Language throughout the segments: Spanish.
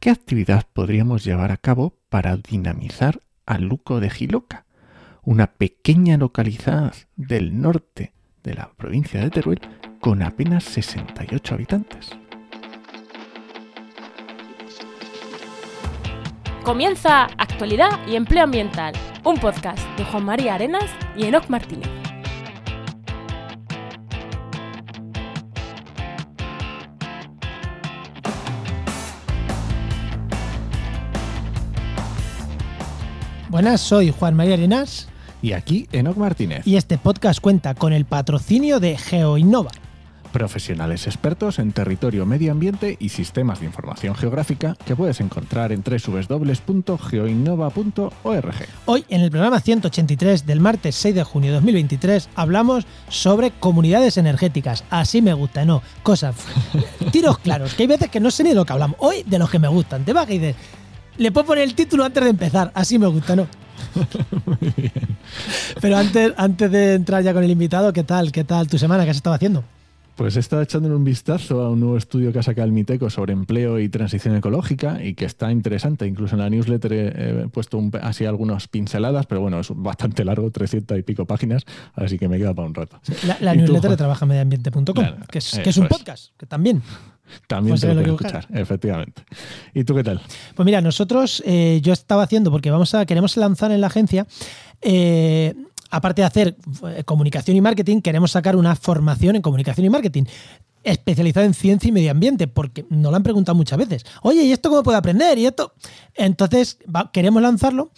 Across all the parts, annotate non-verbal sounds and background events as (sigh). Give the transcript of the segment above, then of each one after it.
¿qué actividad podríamos llevar a cabo para dinamizar a Luco de Giloca, una pequeña localidad del norte de la provincia de Teruel con apenas 68 habitantes? Comienza Actualidad y Empleo Ambiental, un podcast de Juan María Arenas y Enoc Martínez. Buenas, soy Juan María Arenas Y aquí Enoc Martínez, y este podcast cuenta con el patrocinio de GeoInnova. profesionales expertos en territorio, medio ambiente y sistemas de información geográfica que puedes encontrar en www.geoinnova.org. Hoy, en el programa 183 del martes 6 de junio de 2023, hablamos sobre comunidades energéticas. Así me gusta, ¿no? Cosas. (laughs) Tiros claros, que hay veces que no sé ni de lo que hablamos. Hoy, de los que me gustan. Te vas dices, le puedo poner el título antes de empezar. Así me gusta, ¿no? Pero antes, antes de entrar ya con el invitado, ¿qué tal? ¿Qué tal tu semana? ¿Qué has estado haciendo? Pues he estado echándole un vistazo a un nuevo estudio que ha sacado el Miteco sobre empleo y transición ecológica y que está interesante. Incluso en la newsletter he, he puesto un- así algunas pinceladas, pero bueno, es bastante largo, 300 y pico páginas, así que me queda para un rato. La, la ¿Y tú, newsletter de trabajamediambiente.com, Claro, que, es, que es un podcast, que también. También Pues te lo puedes escuchar, efectivamente. ¿Y tú qué tal? Pues mira, nosotros, eh, yo estaba haciendo, porque vamos a, queremos lanzar en la agencia, eh, aparte de hacer eh, comunicación y marketing, queremos sacar una formación en comunicación y marketing especializada en ciencia y medio ambiente, porque nos lo han preguntado muchas veces. Oye, ¿y esto cómo puedo aprender? Y esto. Entonces, va- queremos lanzarlo,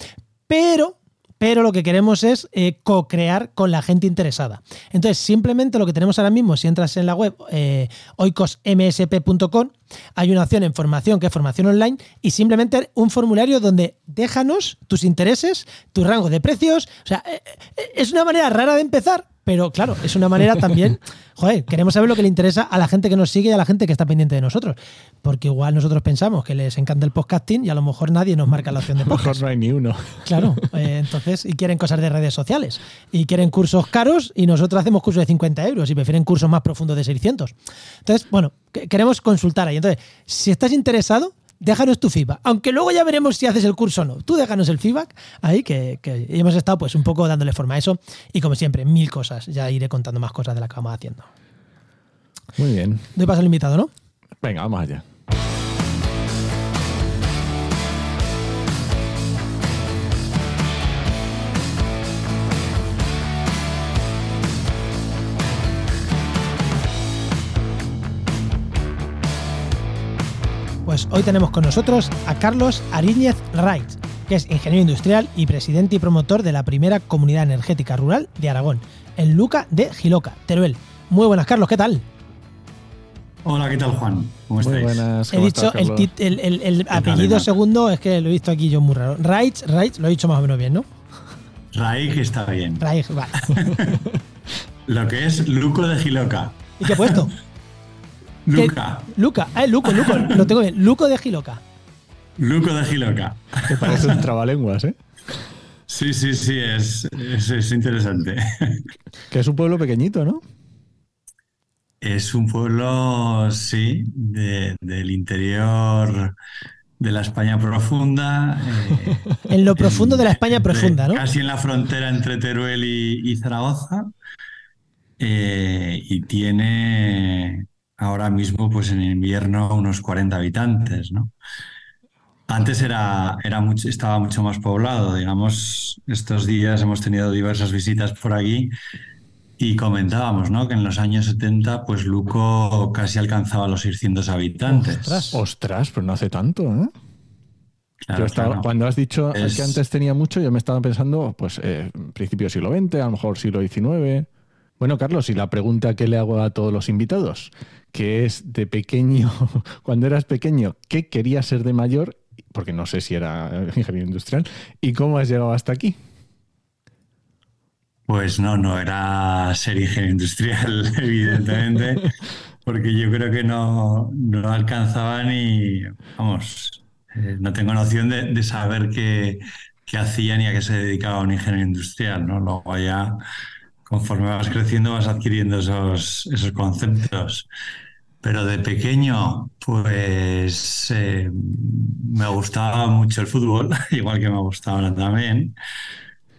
pero. Pero lo que queremos es eh, co-crear con la gente interesada. Entonces, simplemente lo que tenemos ahora mismo, si entras en la web eh, oicosmsp.com, hay una opción en formación que es formación online y simplemente un formulario donde déjanos tus intereses, tu rango de precios. O sea, eh, eh, es una manera rara de empezar, pero claro, es una manera también. (laughs) Joder, queremos saber lo que le interesa a la gente que nos sigue y a la gente que está pendiente de nosotros. Porque igual nosotros pensamos que les encanta el podcasting y a lo mejor nadie nos marca la opción de A lo mejor podcast. no hay ni uno. Claro, (laughs) eh, entonces, y quieren cosas de redes sociales. Y quieren cursos caros y nosotros hacemos cursos de 50 euros y prefieren cursos más profundos de 600. Entonces, bueno, que- queremos consultar ahí. Entonces, si estás interesado, déjanos tu feedback. Aunque luego ya veremos si haces el curso o no. Tú déjanos el feedback ahí, que, que hemos estado pues un poco dándole forma a eso. Y como siempre, mil cosas. Ya iré contando más cosas de las que vamos haciendo. Muy bien. Doy paso al invitado, ¿no? Venga, vamos allá. Pues hoy tenemos con nosotros a Carlos Ariñez Wright, que es ingeniero industrial y presidente y promotor de la primera comunidad energética rural de Aragón, en Luca de Giloca, Teruel. Muy buenas, Carlos, ¿qué tal? Hola, ¿qué tal, Juan? ¿Cómo Muy estáis? buenas. He ¿cómo dicho estás, el, el- el- apellido segundo, es que lo he visto aquí yo muy raro. Wright, Wright, lo he dicho más o menos bien, ¿no? Raig está bien. Wright, vale. (laughs) Lo que es Luco de Giloca. ¿Y qué he puesto? (laughs) Luca. Luca, ah, Luco, Luco, lo tengo bien. Luco de Giloca. Luco de Giloca. Te parece un trabalenguas, ¿eh? Sí, sí, sí, es, es, es interesante. Que es un pueblo pequeñito, ¿no? Es un pueblo, sí, de- del interior de la España profunda. eh, (laughs) En lo profundo de la España profunda, ¿no? Casi en la frontera entre Teruel y, y Zaragoza. Eh, y tiene ahora mismo, pues en invierno, unos 40 habitantes, ¿no? Antes era, era mucho, estaba mucho más poblado, digamos, estos días hemos tenido diversas visitas por aquí y comentábamos, ¿no? Que en los años 70, pues Luco casi alcanzaba los 600 habitantes. Ostras. Ostras, pero no hace tanto, ¿eh? Claro, Yo estaba- claro. Cuando has dicho Es- que antes tenía mucho, yo me estaba pensando, pues, eh, principio del siglo XX, a lo mejor siglo XIX. Bueno, Carlos, y la pregunta que le hago a todos los invitados, que es de pequeño, (laughs) cuando eras pequeño, ¿qué querías ser de mayor? Porque no sé si era (laughs) ingeniero industrial. ¿Y cómo has llegado hasta aquí? Pues no, no era ser ingeniero industrial, (laughs) evidentemente, porque yo creo que no, no alcanzaba ni, vamos, eh, no tengo noción de, de saber qué, qué hacía ni a qué se dedicaba un ingeniero industrial, ¿no? Luego ya, conforme vas creciendo, vas adquiriendo esos, esos conceptos. Pero de pequeño, pues eh, me gustaba mucho el fútbol, (laughs) igual que me gustaba ahora también.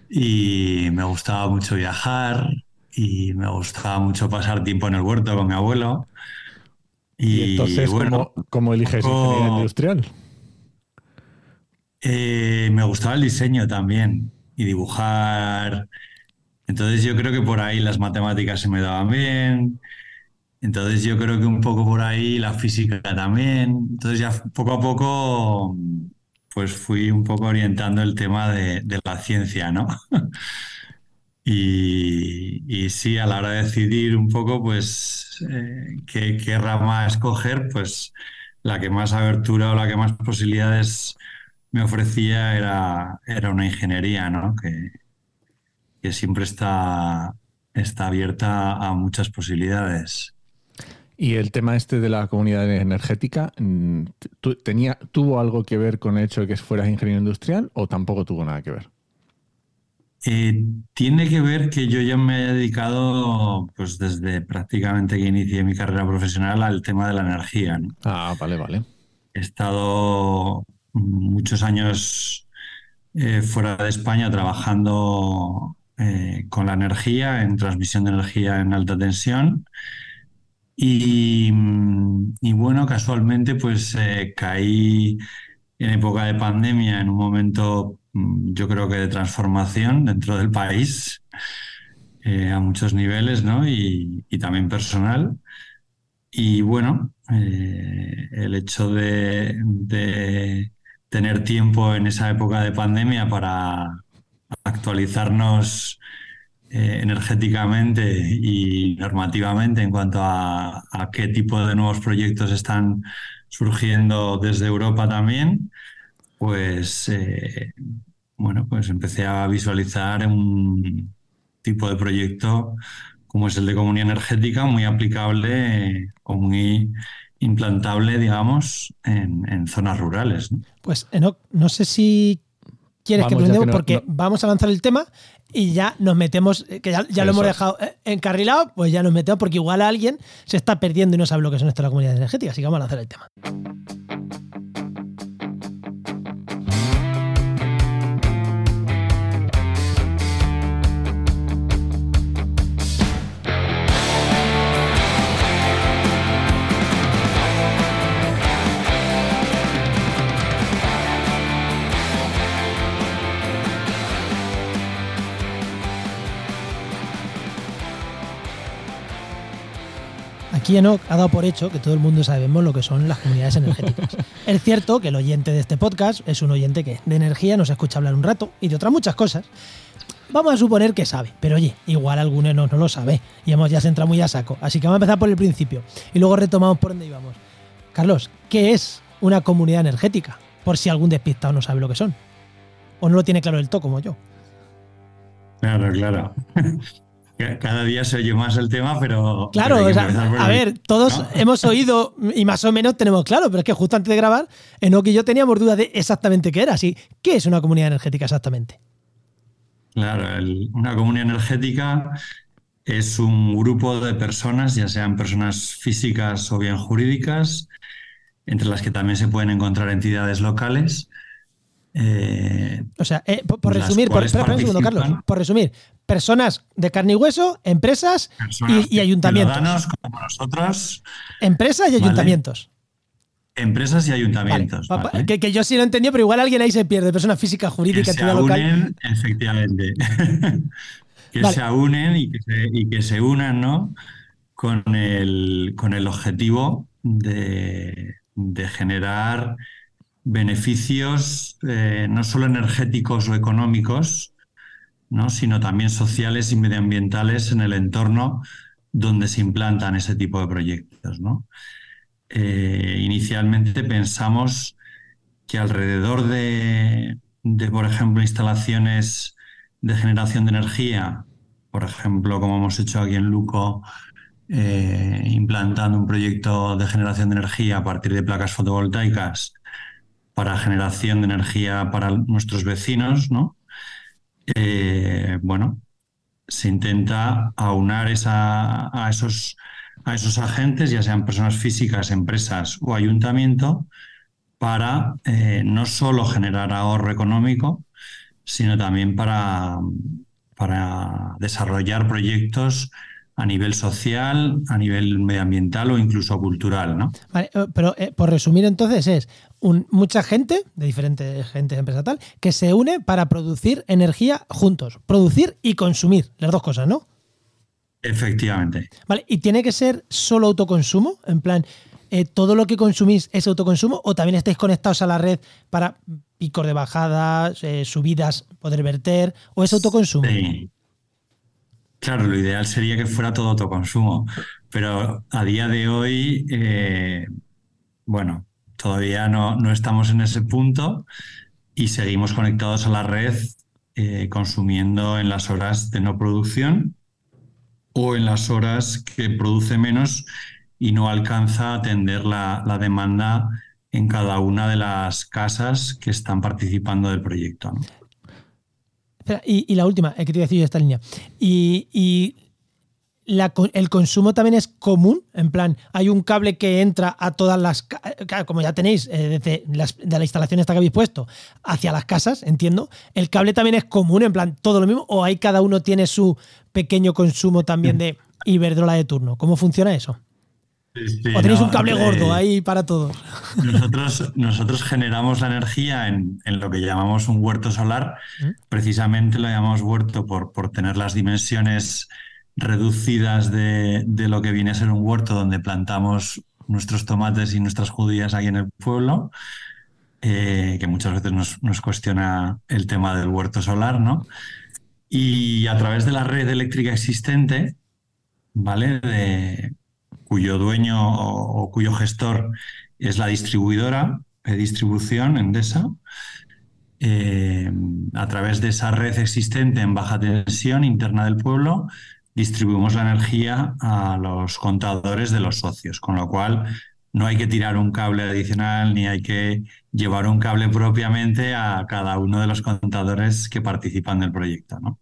Y me gustaba mucho viajar y me gustaba mucho pasar tiempo en el huerto con mi abuelo. Y, entonces, bueno, ¿cómo, eliges ingeniería industrial? Eh, me gustaba el diseño también y dibujar. Entonces yo creo que por ahí las matemáticas se me daban bien. Entonces yo creo que un poco por ahí la física también. Entonces ya poco a poco pues fui un poco orientando el tema de, la ciencia, ¿no? (laughs) y, sí, a la hora de decidir un poco, pues, eh, qué, qué, rama escoger, pues la que más abertura o la que más posibilidades me ofrecía era, era una ingeniería, ¿no? Que, que siempre está, está abierta a muchas posibilidades. Y el tema este de la comunidad energética, mm, tenía, ¿tuvo algo que ver con el hecho de que fueras ingeniero industrial o tampoco tuvo nada que ver? Eh, tiene que ver que yo ya me he dedicado, pues desde prácticamente que inicié mi carrera profesional, al tema de la energía. Ah, vale, vale. He estado muchos años eh, fuera de España trabajando eh, con la energía, en transmisión de energía en alta tensión. Y, bueno, casualmente pues eh, caí en época de pandemia, en un momento mm, yo creo que de transformación dentro del país, eh, a muchos niveles, ¿no? Y, también personal. Y bueno, el hecho de, tener tiempo en esa época de pandemia para actualizarnos eh, energéticamente y normativamente en cuanto a, qué tipo de nuevos proyectos están surgiendo desde Europa también, pues eh, bueno, pues empecé a visualizar un tipo de proyecto como es el de comunidad energética, muy aplicable o muy implantable, digamos, en, zonas rurales. Pues no sé si quieres que aprendamos porque vamos a avanzar el tema y ya nos metemos, eh, que ya, lo hemos dejado eh, encarrilado, pues ya nos metemos porque igual alguien se está perdiendo y no sabe lo que son esto de la comunidad energética, así que vamos a lanzar el tema. Aquí Enoch ha dado por hecho que todo el mundo sabemos lo que son las comunidades energéticas. (laughs) es cierto que el oyente de este podcast es un oyente que de energía nos escucha hablar un rato y de otras muchas cosas. Vamos a suponer que sabe, pero oye, igual algún Enoch no lo sabe y hemos ya se entra muy a saco. Así que vamos a empezar por el principio y luego retomamos por donde íbamos. Carlos, ¿qué es una comunidad energética? Por si algún despistado no sabe lo que son. O no lo tiene claro del todo como yo. Claro, claro. Cada día se oye más el tema, pero. Claro, a ver, todos (laughs) hemos oído y más o menos tenemos claro, pero es que justo antes de grabar, Enoch y yo teníamos dudas de exactamente qué era. Así, ¿qué es una comunidad energética exactamente? Claro, una comunidad energética es un grupo de personas, ya sean personas físicas o bien jurídicas, entre las que también se pueden encontrar entidades locales, eh, o sea, eh, por, resumir, por, espera, un segundo, Carlos. Por resumir, personas de carne y hueso, empresas y, ayuntamientos. como nosotros. Empresas y ayuntamientos. Empresas y ayuntamientos. Que, yo sí lo entendí, pero igual alguien ahí se pierde. Persona física, jurídica, que se unen, Efectivamente. (laughs) que se unen y que se, y que se unan, ¿no? Con el, con el objetivo de, de generar beneficios eh, no solo energéticos o económicos, ¿no? sino también sociales y medioambientales en el entorno donde se implantan ese tipo de proyectos. Eh, inicialmente pensamos que alrededor de, por ejemplo, instalaciones de generación de energía, por ejemplo, como hemos hecho aquí en Luco, eh, implantando un proyecto de generación de energía a partir de placas fotovoltaicas, para generación de energía para nuestros vecinos, ¿no? Eh, bueno, se intenta aunar esa, a esos a esos agentes, ya sean personas físicas, empresas o ayuntamiento, para eh, no solo generar ahorro económico, sino también para, para desarrollar proyectos a nivel social, a nivel medioambiental o incluso cultural, ¿no? Vale, eh, pero por resumir entonces es un, mucha gente, de diferentes gente de empresa tal, que se une para producir energía juntos. Producir y consumir, las dos cosas, ¿no? Efectivamente. Vale, ¿y tiene que ser solo autoconsumo? En plan, eh, ¿todo lo que consumís es autoconsumo o también estáis conectados a la red para picos de bajadas, subidas, poder verter? ¿O es autoconsumo? Sí. Claro, lo ideal sería que fuera todo autoconsumo, pero a día de hoy, eh, bueno, todavía no, no, estamos en ese punto y seguimos conectados a la red eh, consumiendo en las horas de no producción o en las horas que produce menos y no alcanza a atender la, la demanda en cada una de las casas que están participando del proyecto. y, la última, eh, que decir esta línea. Y, el consumo también es común, en plan, hay un cable que entra a todas las, como ya tenéis, eh, desde de la instalación esta que habéis puesto, hacia las casas, entiendo, el cable también es común, en plan, todo lo mismo, o hay cada uno tiene su pequeño consumo también de Iberdrola de turno. ¿Cómo funciona eso? o tenéis un cable gordo eh, ahí para todos. Nosotros, (laughs) nosotros generamos la energía en, lo que llamamos un huerto solar. ¿Mm? Precisamente lo llamamos huerto por, por tener las dimensiones reducidas de, lo que viene a ser un huerto donde plantamos nuestros tomates y nuestras judías ahí en el pueblo, eh, que muchas veces nos, cuestiona el tema del huerto solar, ¿no? Y a través de la red eléctrica existente, ¿vale? Cuyo dueño o, cuyo gestor es la distribuidora de distribución Endesa. Eh, a través de esa red existente en baja tensión interna del pueblo, distribuimos la energía a los contadores de los socios, con lo cual no hay que tirar un cable adicional ni hay que llevar un cable propiamente a cada uno de los contadores que participan del proyecto. ¿no?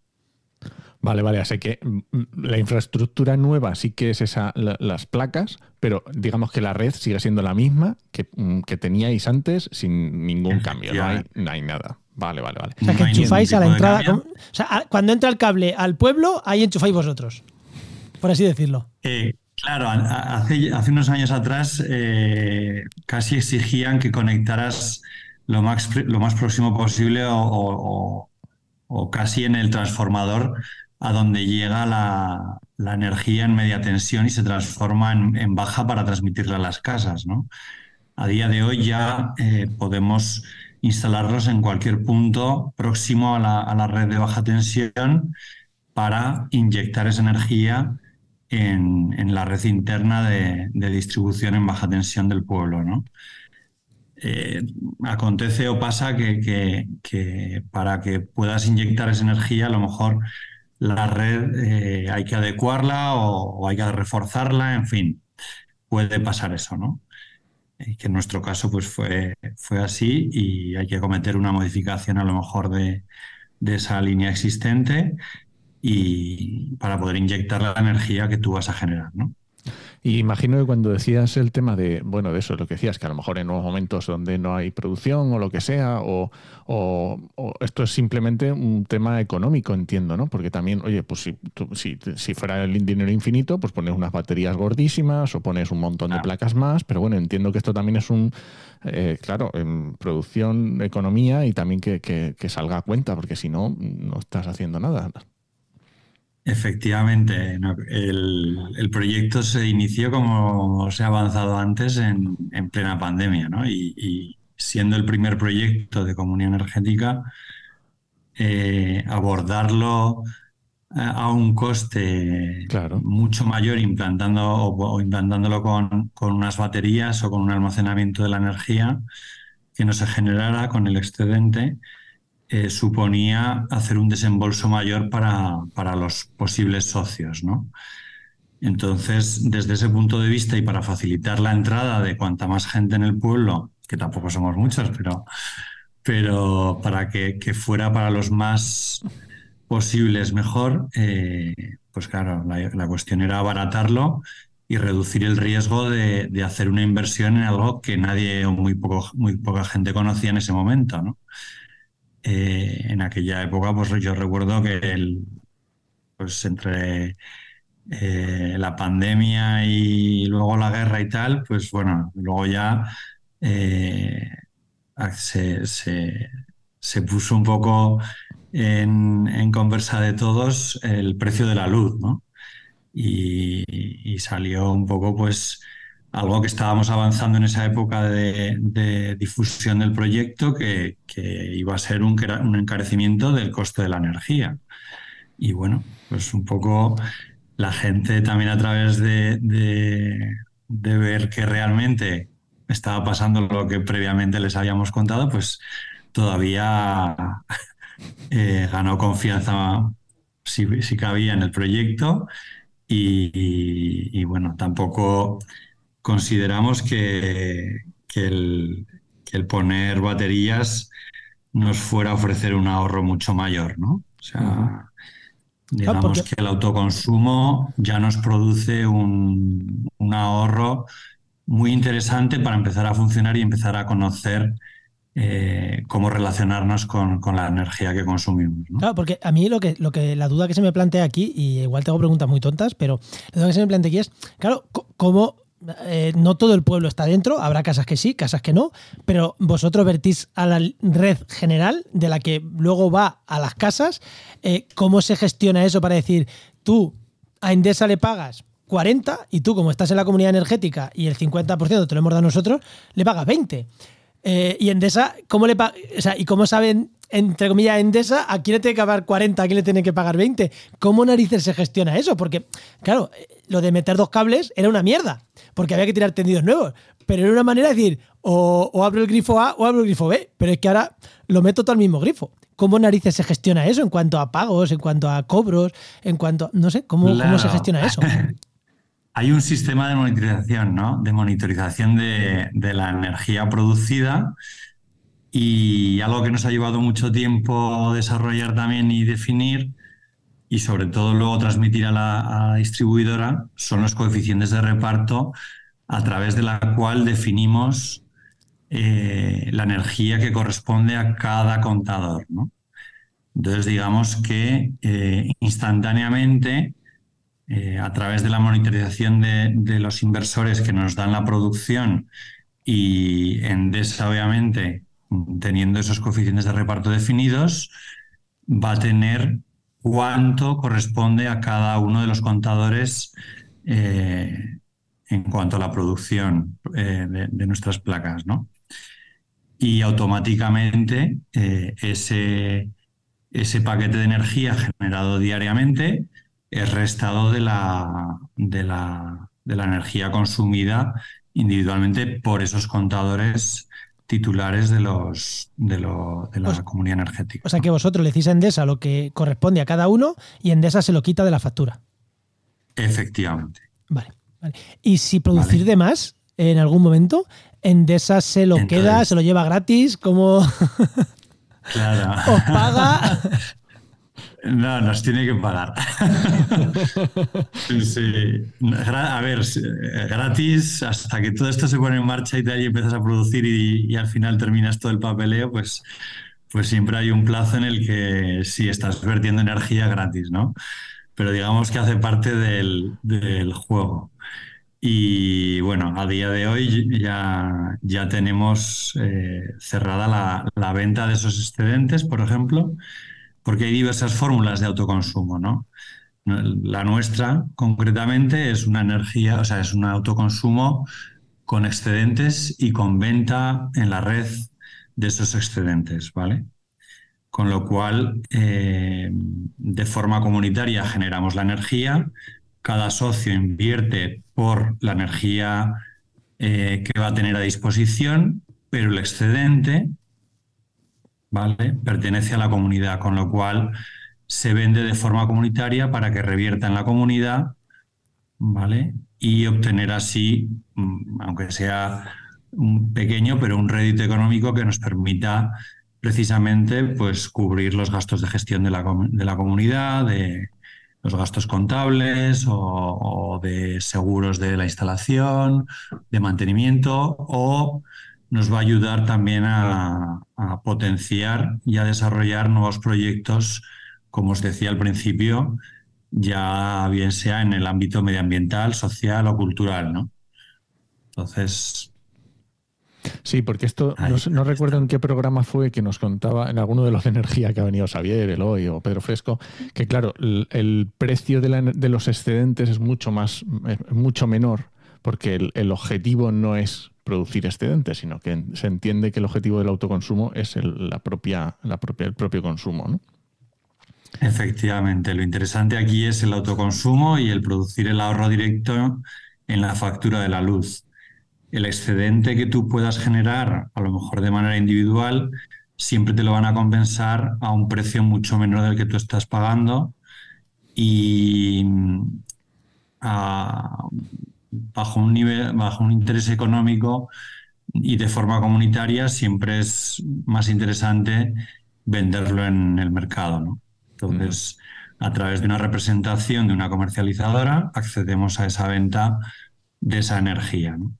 Vale, vale, así que mm, mm, la infraestructura nueva sí que es esa, las placas, pero digamos que la red sigue siendo la misma que, mm, que teníais antes sin ningún cambio, no hay, no hay, nada. Vale, vale, vale. O sea, que enchufáis a la entrada. O sea, cuando entra el cable al pueblo, ahí enchufáis vosotros, por así decirlo. Eh, claro, hace, hace, unos años atrás eh, casi exigían que conectaras lo más, lo más próximo posible o, o casi en el transformador a donde llega la, energía en media tensión y se transforma en, baja para transmitirla a las casas. ¿no? A día de hoy ya eh, podemos instalarlos en cualquier punto próximo a la, red de baja tensión para inyectar esa energía en, la red interna de, distribución en baja tensión del pueblo. ¿no? Eh, acontece o pasa que, que, para que puedas inyectar esa energía, a lo mejor la red eh, hay que adecuarla o, hay que reforzarla, en fin, puede pasar eso, ¿no? Que en nuestro caso pues fue, fue así y hay que cometer una modificación a lo mejor de, de esa línea existente y para poder inyectar la energía que tú vas a generar, ¿no? Y imagino que cuando decías el tema de, bueno, de eso, lo que decías, que a lo mejor en unos momentos donde no hay producción o lo que sea, o, esto es simplemente un tema económico, entiendo, ¿no? Porque también, oye, pues si, si, si, fuera el dinero infinito, pues pones unas baterías gordísimas o pones un montón de placas más, pero bueno, entiendo que esto también es un, eh, claro, en producción, economía y también que, que salga a cuenta, porque si no, no estás haciendo nada. Efectivamente, el, proyecto se inició, como se ha avanzado antes, en, plena pandemia, ¿no? Y, siendo el primer proyecto de comunión energética, eh, abordarlo a un coste mucho mayor implantando o, implantándolo con, con, unas baterías o con un almacenamiento de la energía que no se generara con el excedente eh, suponía hacer un desembolso mayor para, para los posibles socios. ¿no? Entonces, desde ese punto de vista y para facilitar la entrada de cuanta más gente en el pueblo, que tampoco somos muchos, pero, pero para que, fuera para los más posibles mejor, eh, pues claro, la, la, cuestión era abaratarlo y reducir el riesgo de, hacer una inversión en algo que nadie o muy, poco, muy poca gente conocía en ese momento. ¿no? Eh, en aquella época, pues yo recuerdo que el, pues entre eh, la pandemia y luego la guerra y tal, pues bueno, luego ya eh, se, se, puso un poco en, en, conversa de todos el precio de la luz, ¿no? y, salió un poco pues algo que estábamos avanzando en esa época de, difusión del proyecto que, iba a ser un, un, encarecimiento del coste de la energía. Y bueno, pues un poco la gente también a través de, ver que realmente estaba pasando lo que previamente les habíamos contado, pues todavía (laughs) eh, ganó confianza si cabía en el proyecto y, bueno, tampoco consideramos que, el, poner baterías nos fuera a ofrecer un ahorro mucho mayor, ¿no? O sea, digamos que el autoconsumo ya nos produce un, un, ahorro muy interesante para empezar a funcionar y empezar a conocer eh, cómo relacionarnos con, la energía que consumimos. Claro, porque a mí lo que, lo que la duda que se me plantea aquí, y igual tengo preguntas muy tontas, pero la duda que se me plantea aquí es, claro, cómo eh, no todo el pueblo está dentro, habrá casas que sí, casas que no, pero vosotros vertís a la red general de la que luego va a las casas. Eh, ¿Cómo se gestiona eso para decir, tú a Endesa le pagas 40 y tú como estás en la comunidad energética y el 50% te lo hemos dado nosotros, le pagas 20? Eh, y Endesa, ¿cómo le o ¿y cómo saben, entre comillas, Endesa, a quién le tiene que pagar 40, a quién le tiene que pagar 20? ¿Cómo narices se gestiona eso? Porque, claro, lo de meter dos cables era una mierda, porque había que tirar tendidos nuevos. Pero era una manera de decir, o, abro el grifo A o abro el grifo B. Pero es que ahora lo meto todo al mismo grifo. ¿Cómo narices se gestiona eso en cuanto a pagos, en cuanto a cobros, en cuanto no sé, cómo, cómo se gestiona eso? (laughs) Hay un sistema de monitorización, ¿no? De monitorización de, la energía producida y algo que nos ha llevado mucho tiempo desarrollar también y definir y sobre todo luego transmitir a la, distribuidora son los coeficientes de reparto a través de la cual definimos eh, la energía que corresponde a cada contador. Entonces digamos que eh, instantáneamente eh, a través de la monitorización de, los inversores que nos dan la producción y Endesa, obviamente, teniendo esos coeficientes de reparto definidos, va a tener cuánto corresponde a cada uno de los contadores eh, en cuanto a la producción eh, de, nuestras placas. ¿no? Y automáticamente ese, ese paquete de energía generado diariamente es restado de la, de la, de la energía consumida individualmente por esos contadores titulares de los de, lo, de la comunidad energética. O sea que vosotros le decís a Endesa lo que corresponde a cada uno y Endesa se lo quita de la factura. Efectivamente. Vale. vale. Y si producir de más en algún momento, Endesa se lo queda, se lo lleva gratis, como claro. (laughs) os paga. (laughs) No, nos tiene que pagar. (laughs) sí. A ver, gratis, hasta que todo esto se pone en marcha y tal y empiezas a producir y, al final terminas todo el papeleo, pues, pues siempre hay un plazo en el que sí estás vertiendo energía gratis, ¿no? Pero digamos que hace parte del, juego. Y bueno, a día de hoy ya, ya tenemos eh, cerrada la, la venta de esos excedentes, por ejemplo porque hay diversas fórmulas de autoconsumo, ¿no? La nuestra, concretamente, es una energía, o sea, es un autoconsumo con excedentes y con venta en la red de esos excedentes, ¿vale? Con lo cual, eh, de forma comunitaria generamos la energía, cada socio invierte por la energía eh, que va a tener a disposición, pero el excedente ¿vale? Pertenece a la comunidad, con lo cual se vende de forma comunitaria para que revierta en la comunidad, ¿vale? Y obtener así, mm, aunque sea un pequeño, pero un rédito económico que nos permita precisamente pues, cubrir los gastos de gestión de la, de la comunidad, de, los gastos contables o, de seguros de la instalación, de mantenimiento, o nos va a ayudar también a, potenciar y a desarrollar nuevos proyectos, como os decía al principio, ya bien sea en el ámbito medioambiental, social o cultural, ¿no? Entonces, Sí, porque esto no, recuerdo en qué programa fue que nos contaba, en alguno de los de energía que ha venido Xavier, Eloy o Pedro Fresco, que claro, el, precio de, los excedentes es mucho más, mucho menor, porque el, objetivo no es producir excedentes, sino que se entiende que el objetivo del autoconsumo es el, la propia, la propia, el propio consumo, ¿no? Efectivamente, lo interesante aquí es el autoconsumo y el producir el ahorro directo en la factura de la luz el excedente que tú puedas generar, a lo mejor de manera individual, siempre te lo van a compensar a un precio mucho menor del que tú estás pagando y bajo un nivel, bajo un interés económico y de forma comunitaria siempre es más interesante venderlo en el mercado, ¿no? Entonces, a través de una representación de una comercializadora, accedemos a esa venta de esa energía, ¿no?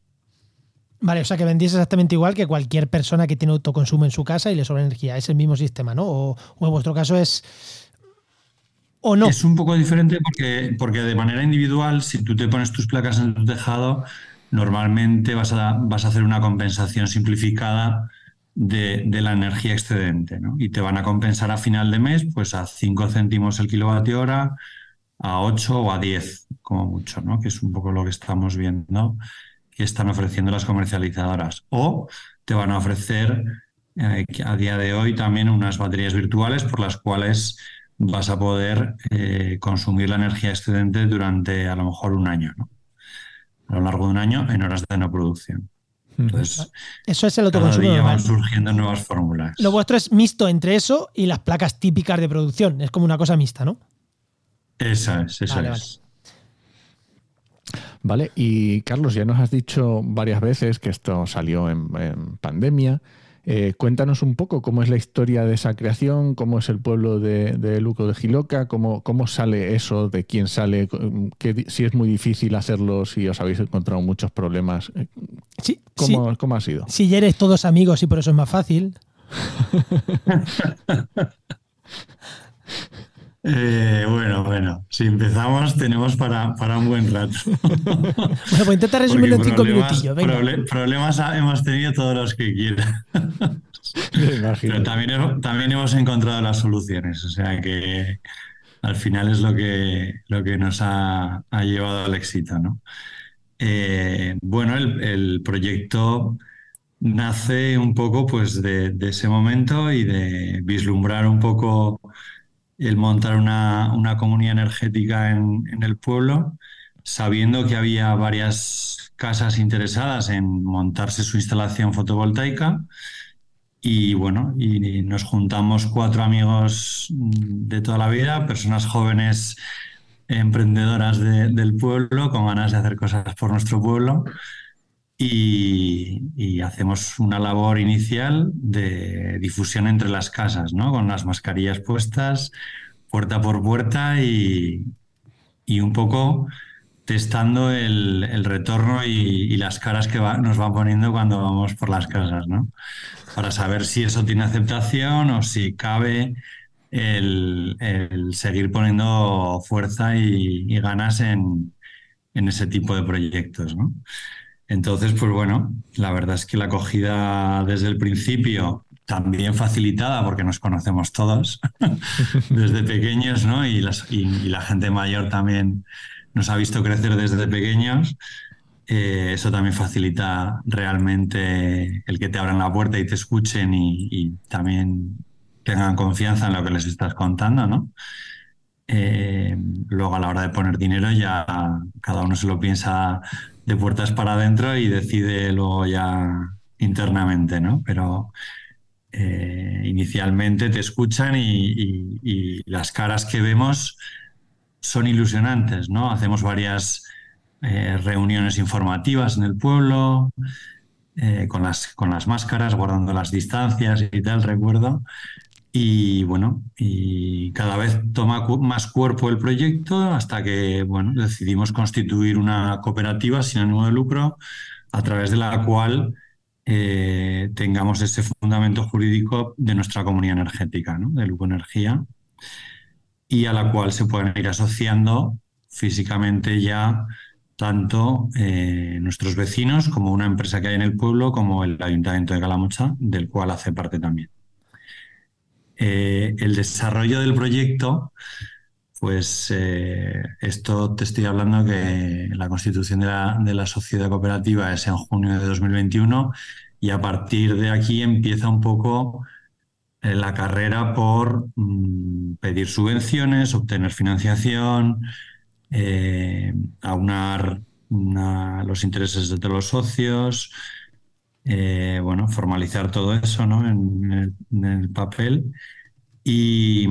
Vale, o sea que vendís exactamente igual que cualquier persona que tiene autoconsumo en su casa y le sobra energía. Es el mismo sistema, ¿no? O, en vuestro caso es. ¿O no? Es un poco diferente porque, porque de manera individual, si tú te pones tus placas en tu tejado, normalmente vas a, vas a hacer una compensación simplificada de, la energía excedente, ¿no? Y te van a compensar a final de mes, pues a 5 céntimos el kilovatio hora, a 8 o a 10, como mucho, ¿no? Que es un poco lo que estamos viendo que están ofreciendo las comercializadoras. O te van a ofrecer eh, a día de hoy también unas baterías virtuales por las cuales vas a poder eh, consumir la energía excedente durante a lo mejor un año, ¿no? a lo largo de un año en horas de no producción. Entonces, eso es el autoconsumo. Cada día van surgiendo nuevas fórmulas. Lo vuestro es mixto entre eso y las placas típicas de producción. Es como una cosa mixta, ¿no? Esa es, esa es. Vale, y Carlos, ya nos has dicho varias veces que esto salió en, pandemia. Eh, cuéntanos un poco cómo es la historia de esa creación, cómo es el pueblo de, Luco de Giloca, cómo, cómo sale eso, de quién sale, si es muy difícil hacerlo, si os habéis encontrado muchos problemas. Eh, sí, ¿Cómo, ¿Cómo ha sido? Si ya eres todos amigos y por eso es más fácil. (laughs) Eh, bueno, bueno, si empezamos tenemos para, para un buen rato. (laughs) bueno, pues intenta resumirlo en cinco minutillos. problemas hemos tenido todos los que quieran. Pero también, también hemos encontrado las soluciones, o sea que al final es lo que, lo que nos ha, llevado al éxito. ¿no? Eh, bueno, el, proyecto nace un poco pues, de, de ese momento y de vislumbrar un poco el montar una, comunidad energética en, el pueblo, sabiendo que había varias casas interesadas en montarse su instalación fotovoltaica. Y bueno, y nos juntamos cuatro amigos de toda la vida, personas jóvenes emprendedoras del pueblo, con ganas de hacer cosas por nuestro pueblo. Y, hacemos una labor inicial de difusión entre las casas, ¿no? Con las mascarillas puestas, puerta por puerta y, y un poco testando el, el retorno y, las caras que nos van poniendo cuando vamos por las casas, ¿no? Para saber si eso tiene aceptación o si cabe el, el seguir poniendo fuerza y, y ganas en, en, ese tipo de proyectos, ¿no? Entonces, pues bueno, la verdad es que la acogida desde el principio, también facilitada porque nos conocemos todos (laughs) desde pequeños, ¿no? Y, la gente mayor también nos ha visto crecer desde pequeños. Eh, eso también facilita realmente el que te abran la puerta y te escuchen y, también tengan confianza en lo que les estás contando, ¿no? Eh, luego a la hora de poner dinero ya cada uno se lo piensa de puertas para adentro y decide luego ya internamente, ¿no? Pero eh, inicialmente te escuchan y, las caras que vemos son ilusionantes, ¿no? Hacemos varias eh, reuniones informativas en el pueblo, con, las, con las máscaras, guardando las distancias y tal, recuerdo. Y bueno, y cada vez toma más cuerpo el proyecto hasta que bueno, decidimos constituir una cooperativa sin ánimo de lucro a través de la cual eh, tengamos ese fundamento jurídico de nuestra comunidad energética, ¿no? de Luco Energía, y a la cual se pueden ir asociando físicamente ya tanto eh, nuestros vecinos como una empresa que hay en el pueblo, como el Ayuntamiento de Calamocha, del cual hace parte también. Eh, el desarrollo del proyecto, pues eh, esto te estoy hablando que la constitución de la, sociedad cooperativa es en junio de 2021 y a partir de aquí empieza un poco eh, la carrera por mm, pedir subvenciones, obtener financiación, aunar los intereses de los socios, bueno, formalizar todo eso ¿no? en, el, papel y,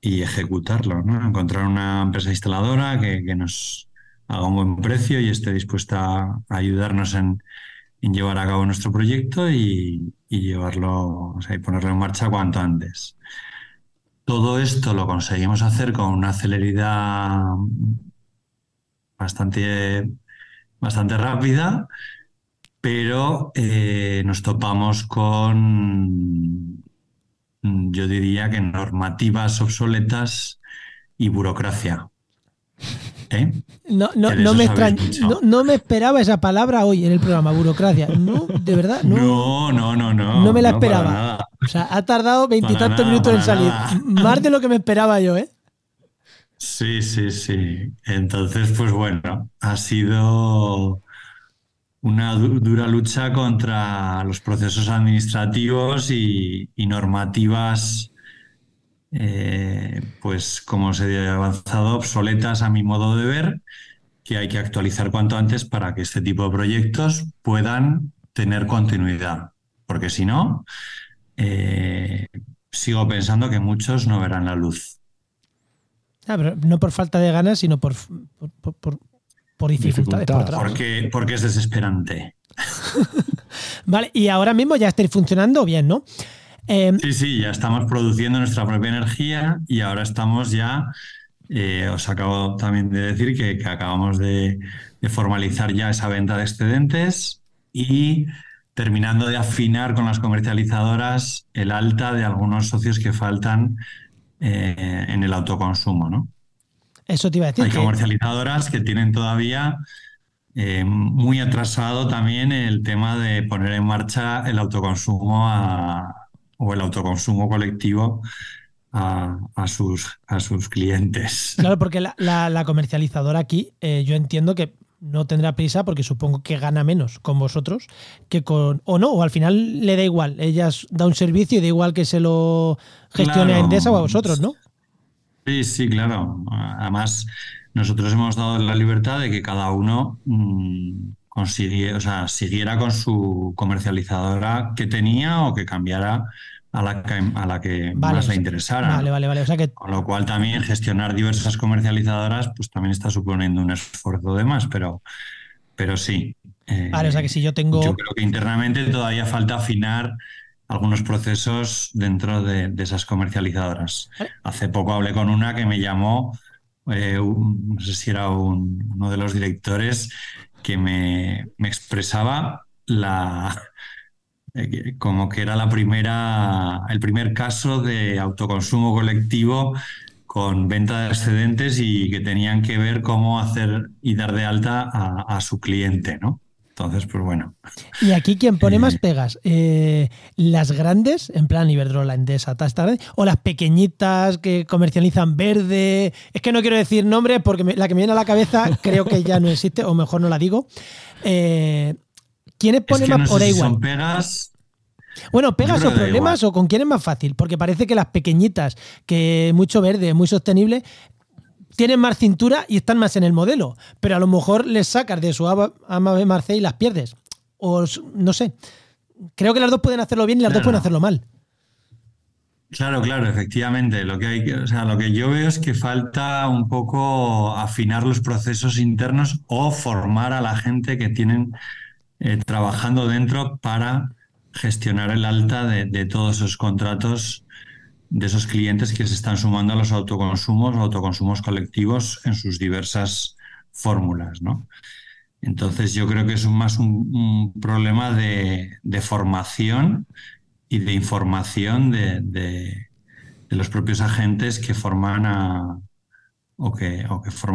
y ejecutarlo, ¿no? Encontrar una empresa instaladora que, nos haga un buen precio y esté dispuesta a ayudarnos en, llevar a cabo nuestro proyecto y, llevarlo, o sea, y ponerlo en marcha cuanto antes. Todo esto lo conseguimos hacer con una celeridad bastante, bastante rápida, pero eh, nos topamos con Mm, yo diría que normativas obsoletas y burocracia. ¿Eh? No, no, no, me no, me esperaba esa palabra hoy en el programa, burocracia. No, de verdad. No, no, no, no. No me la esperaba. O sea, ha tardado veintitantos minutos en salir. Más de lo que me esperaba yo, ¿eh? Sí, sí, sí. Entonces, pues bueno, ha sido una dura lucha contra los procesos administrativos y, normativas, eh, pues como se ha avanzado, obsoletas a mi modo de ver, que hay que actualizar cuanto antes para que este tipo de proyectos puedan tener continuidad. Porque si no, eh, sigo pensando que muchos no verán la luz. Ah, no por falta de ganas, sino por, por dificultades. porque, porque es desesperante. (laughs) vale, y ahora mismo ya estáis funcionando bien, ¿no? Em, sí, sí, ya estamos produciendo nuestra propia energía y ahora estamos ya, eh, os acabo también de decir que, acabamos de, formalizar ya esa venta de excedentes y terminando de afinar con las comercializadoras el alta de algunos socios que faltan eh, en el autoconsumo, ¿no? Eso te iba a decir. Hay comercializadoras que tienen todavía eh, muy atrasado también el tema de poner en marcha el autoconsumo o el autoconsumo colectivo a, sus, a sus clientes. Claro, porque la, comercializadora aquí, eh, yo entiendo que no tendrá prisa porque supongo que gana menos con vosotros que con. O no, o al final le da igual. Ella da un servicio y da igual que se lo gestione a Endesa o a vosotros, ¿no? Sí, sí, claro. Además, nosotros hemos dado la libertad de que cada uno mm, o sea, siguiera con su comercializadora que tenía o que cambiara a la que, a la que más le interesara. Vale, vale, vale. O sea que... Con lo cual también gestionar diversas comercializadoras pues también está suponiendo un esfuerzo de más, pero, pero sí. vale, o sea que si yo tengo... Yo creo que internamente todavía falta afinar algunos procesos dentro de, esas comercializadoras. Hace poco hablé con una que me llamó, eh, no sé si era uno de los directores, que me, expresaba la, eh, como que era la primera, el primer caso de autoconsumo colectivo con venta de excedentes y que tenían que ver cómo hacer y dar de alta a, a su cliente, ¿no? Entonces, pues bueno. ¿Y aquí quién pone más eh, pegas? Eh, ¿Las grandes, en plan Iberdrola, Endesa, tarde, o las pequeñitas que comercializan verde? Es que no quiero decir nombre porque la que me viene a la cabeza (laughs) creo que ya no existe, o mejor no la digo. Eh, ¿Quiénes ponen más por igual? Son pegas. Bueno, pegas o problemas o con quién es más fácil, porque parece que las pequeñitas, que mucho verde, muy sostenible, tienen más cintura y están más en el modelo, pero a lo mejor les sacas de su ama Marce y las pierdes. O no sé. Creo que las dos pueden hacerlo bien y las dos pueden hacerlo mal. Claro, claro, efectivamente. Lo que hay, o sea, lo que yo veo es que falta un poco afinar los procesos internos o formar a la gente que tienen eh, trabajando dentro para gestionar el alta de, todos esos contratos de esos clientes que se están sumando a los autoconsumos autoconsumos colectivos en sus diversas fórmulas, ¿no? Entonces yo creo que es más un, problema de, formación y de información de, los propios agentes que forman o que,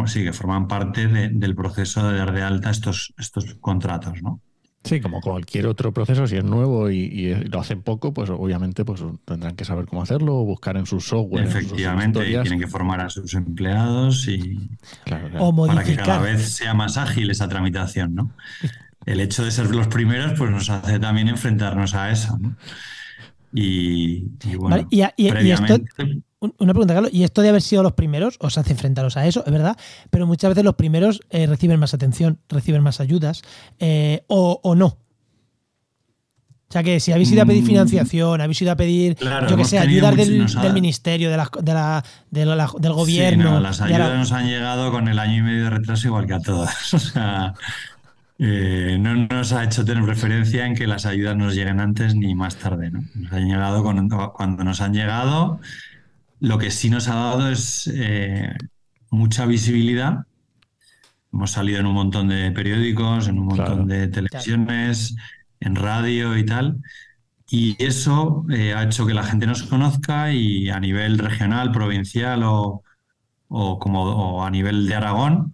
sí, que forman parte del proceso de dar de alta estos, estos contratos, ¿no? Sí, como cualquier otro proceso, si es nuevo y, lo hacen poco, pues obviamente pues tendrán que saber cómo hacerlo o buscar en su software. Efectivamente, tienen que formar a sus empleados y para que cada vez sea más ágil esa tramitación, ¿no? El hecho de ser los primeros, pues nos hace también enfrentarnos a eso, ¿no? Y, bueno, previamente, una pregunta, Carlos. Y esto de haber sido los primeros os hace enfrentaros a eso, es verdad, pero muchas veces los primeros eh, reciben más atención, reciben más ayudas, eh, o, no. O sea que si habéis ido a pedir mm. financiación, habéis ido a pedir, yo que sé, ayudas del, ministerio, de la, del gobierno. las ayudas nos han llegado con el año y medio de retraso igual que a todas. (laughs) O sea, eh, no nos ha hecho tener preferencia en que las ayudas nos lleguen antes ni más tarde. ¿no? Nos han llegado cuando, cuando nos han llegado lo que sí nos ha dado es eh, mucha visibilidad. Hemos salido en un montón de periódicos, en un montón de televisiones, en radio y tal. Y eso eh, ha hecho que la gente nos conozca y a nivel regional, provincial o, como, a nivel de Aragón,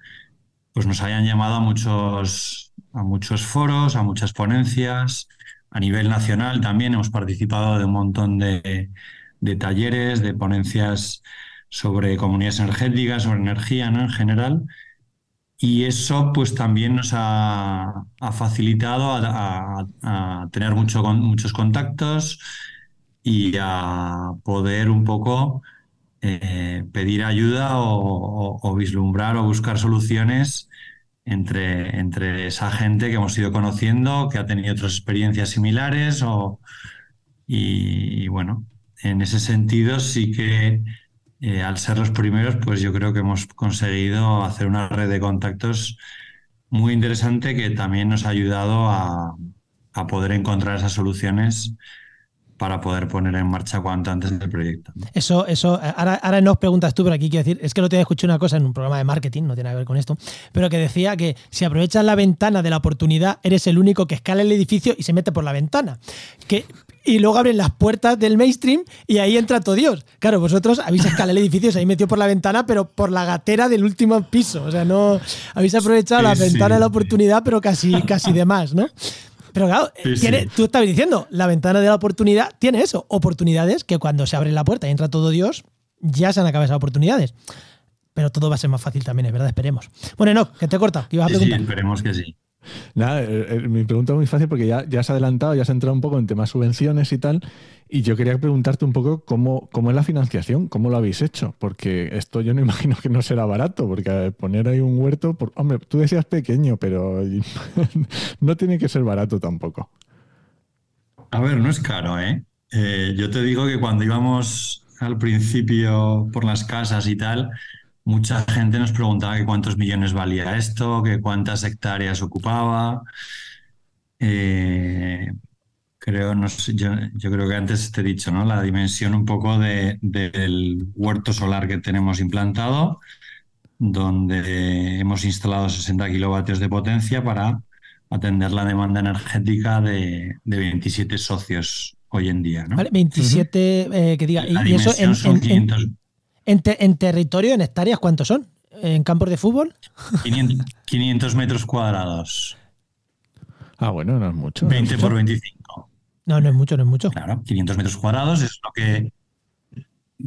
pues nos hayan llamado a muchos, a muchos foros, a muchas ponencias. A nivel nacional también hemos participado de un montón de, talleres, de ponencias sobre comunidades energéticas, sobre energía en general. Y eso pues también nos ha, facilitado a, tener mucho, muchos contactos y a poder un poco eh, pedir ayuda o, vislumbrar o buscar soluciones entre, entre esa gente que hemos ido conociendo, que ha tenido otras experiencias similares o, y bueno, en ese sentido sí que eh, al ser los primeros, pues yo creo que hemos conseguido hacer una red de contactos muy interesante que también nos ha ayudado a, poder encontrar esas soluciones para poder poner en marcha cuanto antes el proyecto. Eso, eso, ahora, ahora nos preguntas tú, pero aquí quiero decir, es que lo te escuché una cosa en un programa de marketing, no tiene nada que ver con esto, pero que decía que si aprovechas la ventana de la oportunidad, eres el único que escala el edificio y se mete por la ventana. Que y luego abren las puertas del mainstream y ahí entra todo Dios. Claro, vosotros habéis escalado el edificio, se habéis metido por la ventana, pero por la gatera del último piso. O sea, no habéis aprovechado la ventana de la oportunidad, pero casi, casi de más, ¿no? Pero claro, tú estabas diciendo, la ventana de la oportunidad tiene eso, oportunidades que cuando se abre la puerta y entra todo Dios, ya se han acabado esas oportunidades. Pero todo va a ser más fácil también, es verdad, esperemos. Bueno, no, que te corta, que ibas a preguntar. Sí, esperemos que sí. Nada, eh, eh, mi pregunta es muy fácil porque ya, ya has adelantado, ya has entrado un poco en temas subvenciones y tal. Y yo quería preguntarte un poco cómo, cómo es la financiación, cómo lo habéis hecho, porque esto yo no (laughs) imagino que no será barato, porque poner ahí un huerto, hombre, tú decías pequeño, pero (laughs) no tiene que ser barato tampoco. A ver, no es caro, ¿eh? ¿eh? Yo te digo que cuando íbamos al principio por las casas y tal, mucha gente nos preguntaba que cuántos millones valía esto, que cuántas hectáreas ocupaba. Eh, creo, no yo, creo que antes te he dicho, ¿no? La dimensión un poco del huerto solar que tenemos implantado, donde hemos instalado 60 kilovatios de potencia para atender la demanda energética de, 27 socios hoy en día. ¿no? 27, eh, que diga, y, eso en, son 500, en, territorio, en hectáreas, ¿cuántos son? ¿En campos de fútbol? 500, (laughs) metros cuadrados. Ah, bueno, no es mucho. 20 por 25. No, no es mucho, no es mucho. Claro, 500 metros cuadrados es lo que.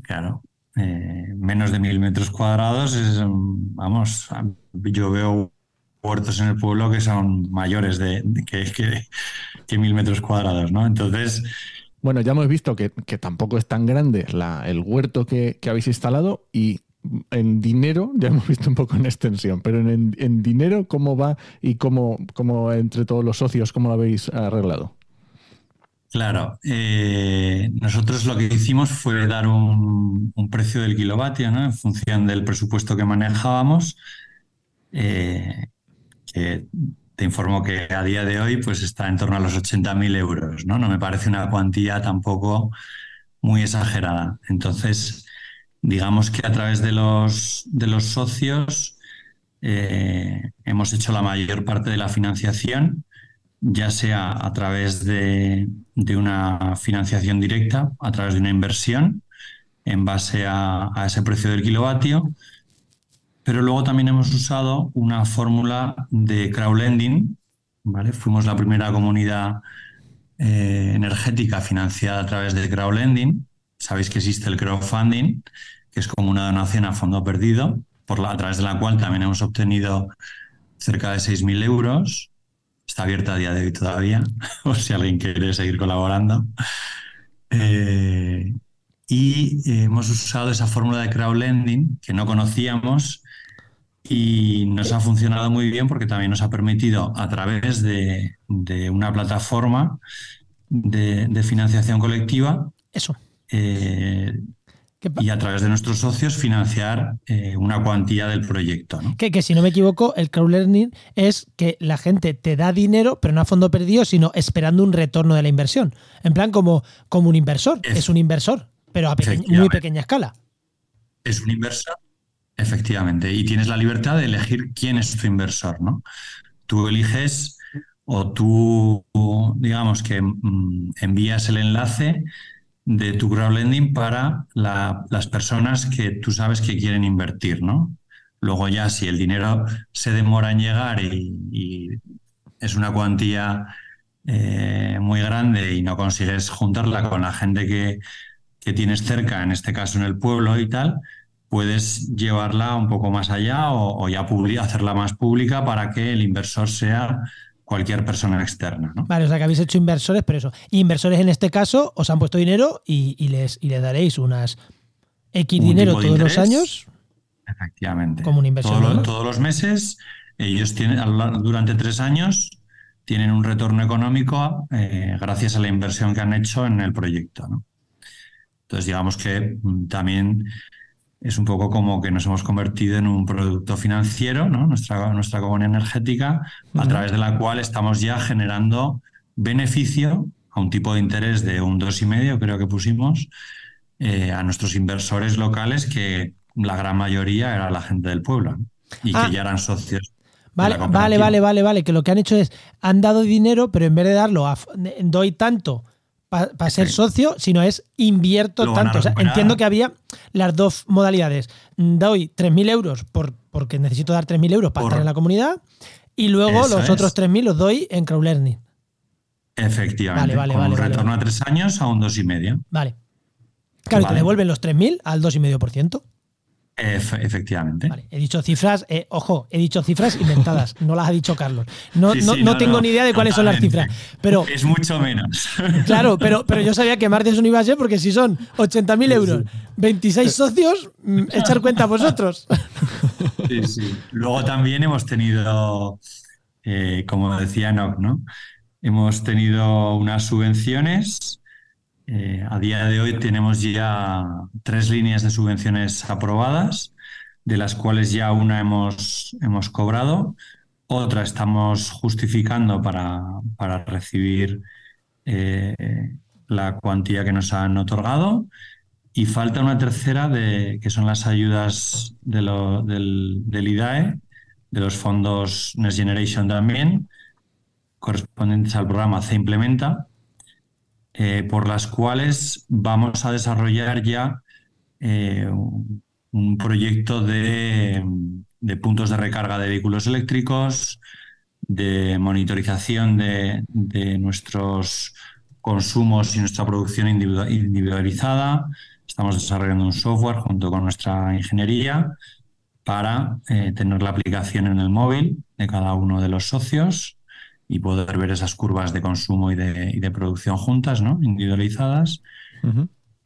Claro, eh, menos de mil metros cuadrados es. Vamos, yo veo puertos en el pueblo que son mayores de, que, que, que mil metros cuadrados, ¿no? Entonces bueno, ya hemos visto que, tampoco es tan grande el huerto que, habéis instalado y en dinero, ya hemos visto un poco en extensión, pero en, dinero, ¿cómo va y cómo, cómo, entre todos los socios, cómo lo habéis arreglado? Claro, eh, nosotros lo que hicimos fue dar un, precio del kilovatio ¿no? en función del presupuesto que manejábamos, eh, que te informo que a día de hoy pues está en torno a los 80.000 euros, ¿no? No me parece una cuantía tampoco muy exagerada. Entonces, digamos que a través de los, de los socios eh, hemos hecho la mayor parte de la financiación, ya sea a través de, una financiación directa, a través de una inversión en base a, ese precio del kilovatio, pero luego también hemos usado una fórmula de crowdlending. Fuimos la primera comunidad eh, energética financiada a través de crowdlending. Sabéis que existe el crowdfunding, que es como una donación a fondo perdido, por a través de la cual también hemos obtenido cerca de 6.000 euros. Está abierta a día de hoy todavía, (laughs) o si alguien quiere seguir colaborando. Eh, y hemos usado esa fórmula de crowdlending que no conocíamos y nos ha funcionado muy bien porque también nos ha permitido a través de, una plataforma de, financiación colectiva Eso. Eh, y a través de nuestros socios financiar eh, una cuantía del proyecto. Que, si no me equivoco, el crowdlearning es que la gente te da dinero, pero no a fondo perdido, sino esperando un retorno de la inversión. En plan, como, como un inversor. Es, un inversor, pero a muy pequeña escala. Es un inversor, efectivamente. Y tienes la libertad de elegir quién es tu inversor. ¿no? Tú eliges o tú, digamos que mm, envías el enlace de tu crowdlending para las personas que tú sabes que quieren invertir, ¿no? Luego ya si el dinero se demora en llegar y, es una cuantía eh, muy grande y no consigues juntarla con la gente que, tienes cerca, en este caso en el pueblo y tal, puedes llevarla un poco más allá o, ya hacerla más pública para que el inversor sea cualquier persona externa. ¿no? Vale, o sea que habéis hecho inversores, pero eso. inversores en este caso os han puesto dinero y, les, y les daréis unas X dinero todos los años. Efectivamente. Como un inversor. Todos los meses, ellos tienen, durante tres años, tienen un retorno económico eh, gracias a la inversión que han hecho en el proyecto. ¿no? Entonces, digamos que mm, también es un poco como que nos hemos convertido en un producto financiero, ¿no? nuestra, nuestra comunidad energética, a través de la cual estamos ya generando beneficio a un tipo de interés de un 2,5, creo que pusimos, eh, a nuestros inversores locales, que la gran mayoría era la gente del pueblo y que ah. ya eran socios. Vale, vale, vale, vale, vale, que lo que han hecho es, han dado dinero, pero en vez de darlo, a, doy tanto para ser socio, sino es invierto tanto. entiendo que había las dos modalidades. Doy 3.000 euros por, porque necesito dar 3.000 euros para estar en la comunidad y luego los otros 3.000 los doy en crowdlearning. Efectivamente. Vale, vale, un retorno a tres años a un dos y medio. Vale. Claro, te devuelven los 3.000 al 2,5% efectivamente. he dicho cifras, eh, ojo, he dicho cifras inventadas, (laughs) no las ha dicho Carlos. No, no, tengo ni idea de cuáles son las cifras. Pero, es mucho menos. (laughs) Claro, pero, pero yo sabía que no iba a ser porque si son 80.000 euros, 26 socios, mm, echar cuenta vosotros. (laughs) Sí, sí. Luego también hemos tenido, eh, como decía Nock, ¿no? Hemos tenido unas subvenciones eh, a día de hoy tenemos ya tres líneas de subvenciones aprobadas, de las cuales ya una hemos, hemos cobrado, otra estamos justificando para, para recibir eh, la cuantía que nos han otorgado. Y falta una tercera de, que son las ayudas de del, del IDAE, de los fondos Next Generation también, correspondientes al programa C Implementa, eh, por las cuales vamos a desarrollar ya eh, un proyecto de, puntos de recarga de vehículos eléctricos, de monitorización de, nuestros consumos y nuestra producción individualizada. Estamos desarrollando un software junto con nuestra ingeniería para eh, tener la aplicación en el móvil de cada uno de los socios y poder ver esas curvas de consumo y de, producción juntas, ¿no? individualizadas.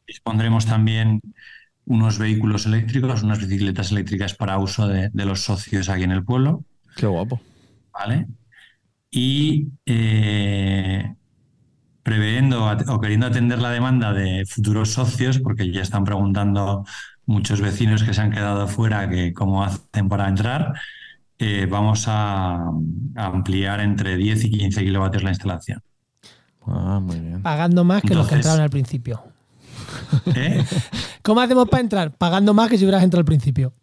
Dispondremos también unos vehículos eléctricos, unas bicicletas eléctricas para uso de, los socios aquí en el pueblo. Qué guapo. ¿Vale? Y eh, previendo o queriendo atender la demanda de futuros socios, porque ya están preguntando muchos vecinos que se han quedado fuera que cómo hacen para entrar, eh, vamos a, a ampliar entre 10 y 15 kilovatios la instalación. Ah, muy bien. Pagando más que los que entraron al principio. (laughs) ¿Eh? ¿Cómo hacemos para entrar? Pagando más que si hubieras entrado al principio.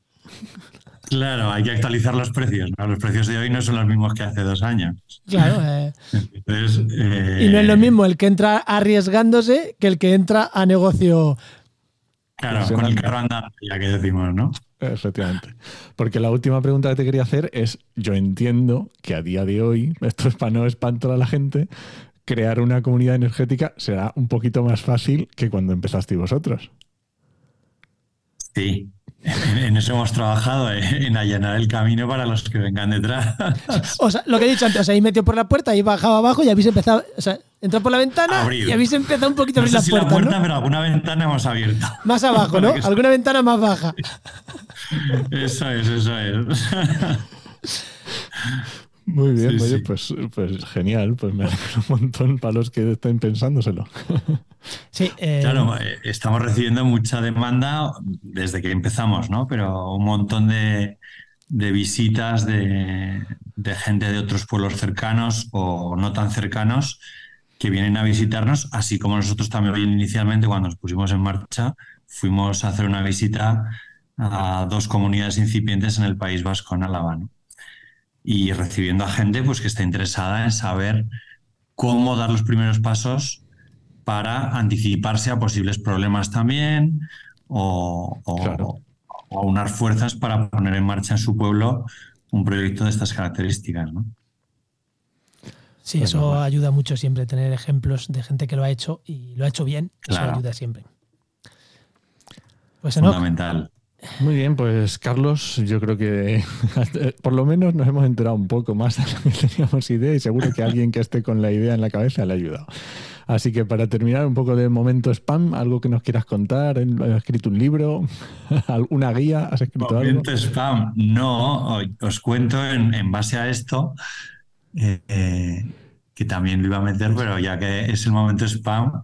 Claro, hay que actualizar los precios. ¿no? Los precios de hoy no son los mismos que hace dos años. Claro. (laughs) eh, Entonces, eh, y no es lo mismo el que entra arriesgándose que el que entra a negocio. Claro, con el carro andando, ya que decimos, ¿no? Efectivamente. Porque la última pregunta que te quería hacer es, yo entiendo que a día de hoy, (laughs) esto es para no espantar a la gente, crear una comunidad energética será un poquito más fácil que cuando empezasteis vosotros. Sí. (laughs) En, eso hemos trabajado, eh, en allanar el camino para los que vengan detrás. (laughs) O sea, lo que he dicho antes, os habéis metido por la puerta, habéis bajado abajo y habéis empezado. O sea, entrado por la ventana y habéis empezado un poquito a No abrir sé las si la puertas, puerta, ¿no? pero alguna ventana hemos abierto. (laughs) Más abajo, ¿no? Alguna ventana más baja. Eso es, eso es. (laughs) Muy bien, Sí, oye, sí. Pues, pues genial, pues me alegro un montón para los que estén pensándoselo. Sí, (laughs) eh, Claro, eh, estamos recibiendo mucha demanda desde que empezamos, ¿no? Pero un montón de, de visitas de, de gente de otros pueblos cercanos o no tan cercanos que vienen a visitarnos, así como nosotros también inicialmente cuando nos pusimos en marcha fuimos a hacer una visita a dos comunidades incipientes en el País Vasco, en Álava, ¿no? Y recibiendo a gente pues, que está interesada en saber cómo dar los primeros pasos para anticiparse a posibles problemas también o, o- Claro. o aunar fuerzas para poner en marcha en su pueblo un proyecto de estas características. ¿no? Sí, pues eso normal. ayuda mucho siempre, tener ejemplos de gente que lo ha hecho y lo ha hecho bien. Claro. Eso ayuda siempre. Pues Enoch, Fundamental. Muy bien, pues Carlos, yo creo que (laughs) por lo menos nos hemos enterado un poco más de lo que teníamos idea y seguro que alguien que esté con la idea en la cabeza le ha ayudado. Así que para terminar un poco de momento spam, algo que nos quieras contar, ¿has escrito un libro, (laughs) una guía, has escrito algo? Momento spam. No, os cuento en, en base a esto, eh, que también lo iba a meter, pero ya que es el momento spam,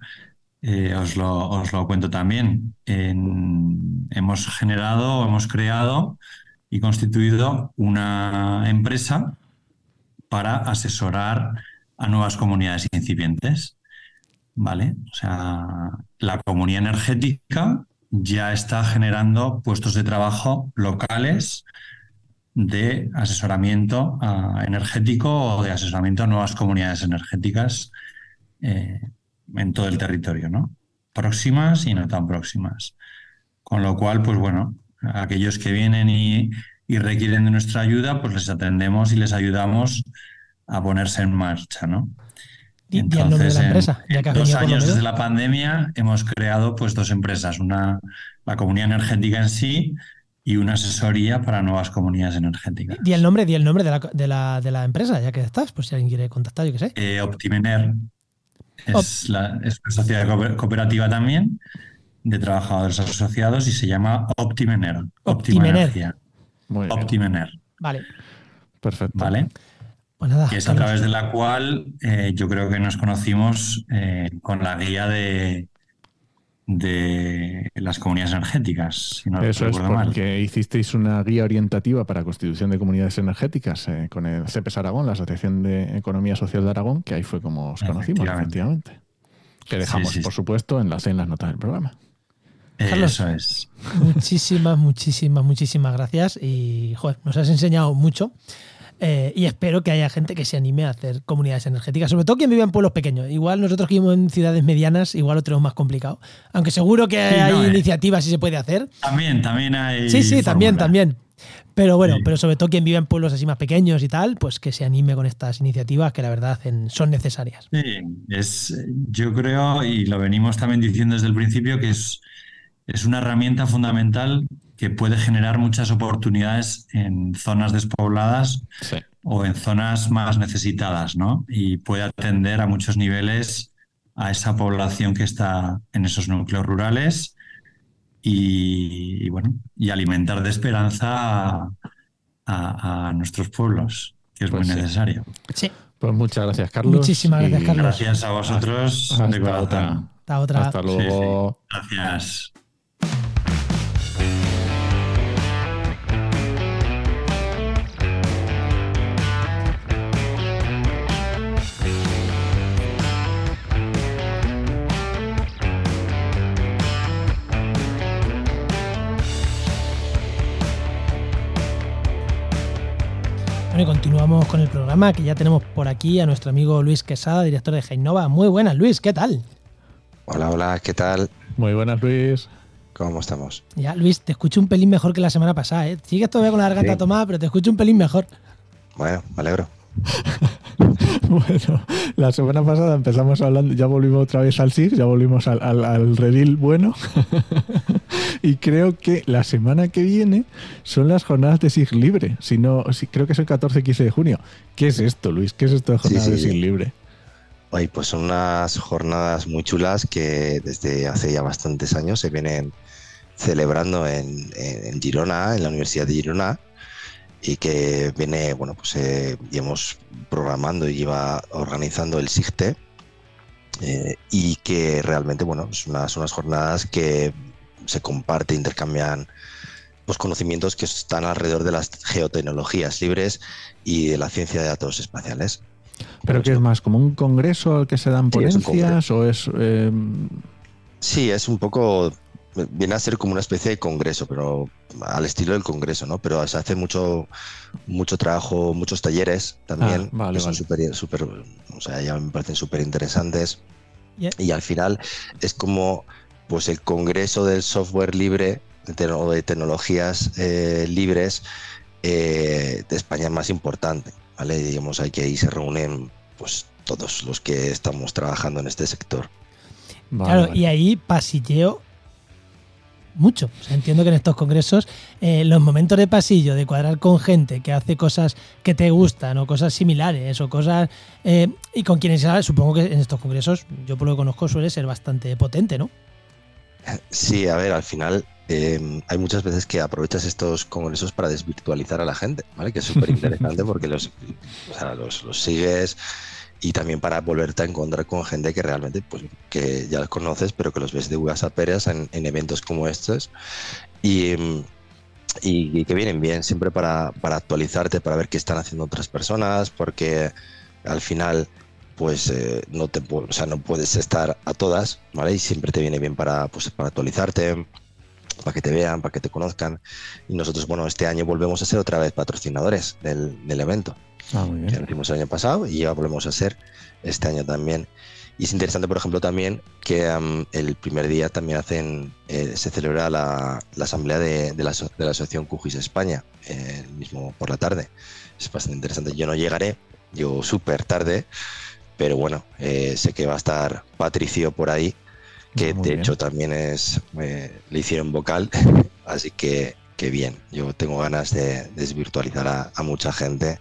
eh, os, lo, os lo cuento también. Hemos generado, hemos creado y constituido una empresa para asesorar a nuevas comunidades incipientes. ¿Vale? O sea, la comunidad energética ya está generando puestos de trabajo locales de asesoramiento ah, energético o de asesoramiento a nuevas comunidades energéticas eh, en todo el territorio, ¿no? Próximas y no tan próximas. Con lo cual, pues bueno, aquellos que vienen y, y requieren de nuestra ayuda, pues les atendemos y les ayudamos a ponerse en marcha, ¿no? di, di el nombre de la en- empresa, ya en que has dos años desde la pandemia hemos creado pues dos empresas, una la comunidad energética en sí y una asesoría para nuevas comunidades energéticas. Di el nombre, di el nombre de la, de la, de la empresa, ya que estás, pues si alguien quiere contactar, yo qué sé. Eh, Optimener es, la, es una sociedad cooper- cooperativa también de trabajadores asociados y se llama Optimener. Optimener. Optimener, Vale. perfecto. ¿vale? Pues nada. que es a través de la cual eh, yo creo que nos conocimos eh, con la guía de, de las comunidades energéticas, si no Eso es recuerdo mal. porque hicisteis una guía orientativa para constitución de comunidades energéticas eh, con el CEPES Aragón, la Asociación de Economía Social de Aragón, que ahí fue como os conocimos, Efectivamente. efectivamente. Que dejamos, Sí, sí, por sí. supuesto, enlace en las notas del programa. Carlos. Eso es. Muchísimas, muchísimas, muchísimas gracias. Y joder, nos has enseñado mucho. Eh, y espero que haya gente que se anime a hacer comunidades energéticas, sobre todo quien vive en pueblos pequeños. Igual nosotros que vivimos en ciudades medianas, igual lo tenemos más complicado. Aunque seguro que Sí, hay no, eh. iniciativas y se puede hacer. También, también hay. Sí, sí, también, también. Pero bueno, Sí. pero sobre todo quien vive en pueblos así más pequeños y tal, pues que se anime con estas iniciativas que la verdad hacen- son necesarias. Sí, es, yo creo, y lo venimos también diciendo desde el principio, que es, es una herramienta fundamental que puede generar muchas oportunidades en zonas despobladas Sí. o en zonas más necesitadas, ¿no? Y puede atender a muchos niveles a esa población que está en esos núcleos rurales y, y, bueno, y alimentar de esperanza a, a- a nuestros pueblos, que es Pues muy sí. necesario. Sí, Pues muchas gracias, Carlos. Muchísimas gracias, y Carlos. Gracias a vosotros Hasta de otra. corazón. hasta otra. Hasta luego. Gracias. Vamos con el programa que ya tenemos por aquí a nuestro amigo Luis Quesada, director de Heinova. Muy buenas, Luis, ¿qué tal? Hola, hola, ¿qué tal? Muy buenas, Luis. ¿Cómo estamos? Ya, Luis, te escucho un pelín mejor que la semana pasada, ¿eh? Sigues todavía con la garganta tomada, pero te escucho un pelín mejor. Bueno, me alegro. (laughs) bueno, la semana pasada empezamos hablando, ya volvimos otra vez al SIG, ya volvimos al, al, redil bueno. (laughs) y creo que la semana que viene son las jornadas de SIG libre. Si no, si, creo que es el 14 15 de junio. ¿Qué es esto, Luis? ¿Qué es esto de jornadas de SIG libre? Ay, pues son unas jornadas muy chulas que desde hace ya bastantes años se vienen celebrando en, en Girona, en la Universidad de Girona y que viene, bueno, pues eh, llevamos programando y lleva organizando el SIGTE eh, y que realmente, bueno, son unas, unas jornadas que se comparten, intercambian pues, conocimientos que están alrededor de las geotecnologías libres y de la ciencia de datos espaciales. ¿Pero qué es más? ¿Como un congreso al que se dan ponencias o es...? Eh... Sí, es un poco viene a ser como una especie de congreso, pero al estilo del congreso, ¿no? Pero se hace mucho, mucho trabajo, muchos talleres también, ah, que son súper, super, o sea, ya me parecen súper interesantes. Y al final es como pues el congreso del software libre o de tecnologías eh, libres eh, de España más importante, ¿vale? Digamos, hay que ahí se reúnen pues todos los que estamos trabajando en este sector. claro, y ahí pasilleo mucho. entiendo que en estos congresos eh, los momentos de pasillo, de cuadrar con gente que hace cosas que te gustan o cosas similares o cosas... Eh, y con quienes supongo que en estos congresos, yo por lo que conozco, suele ser bastante potente, ¿no? Sí, a ver, al final em, hay muchas veces que aprovechas estos congresos para desvirtualizar a la gente, ¿vale? Que es súper interesante (laughs) porque los, los, los sigues y también para volverte a encontrar con gente que realmente pues que ya los conoces pero que los ves de uvas a peras en, eventos como estos. Y, y, que vienen bien siempre para, para, actualizarte para ver qué están haciendo otras personas porque al final pues eh, no te o sea, no puedes estar a todas vale y siempre te viene bien para pues para actualizarte para que te vean, para que te conozcan. Y nosotros, bueno, este año volvemos a ser otra vez patrocinadores del, del evento. Ah, que lo hicimos el año pasado y ya volvemos a ser este año también. Y es interesante, por ejemplo, también que el primer día también hacen, eh, se celebra la, la asamblea de, de, la, de, la, asociación QGIS España, eh, el mismo por la tarde. Es bastante interesante. Yo no llegaré, yo súper tarde, pero bueno, eh, sé que va a estar Patricio por ahí, que de hecho también es, le hicieron vocal, (laughs) así que, que bien. Yo tengo ganas de desvirtualizar a, a mucha gente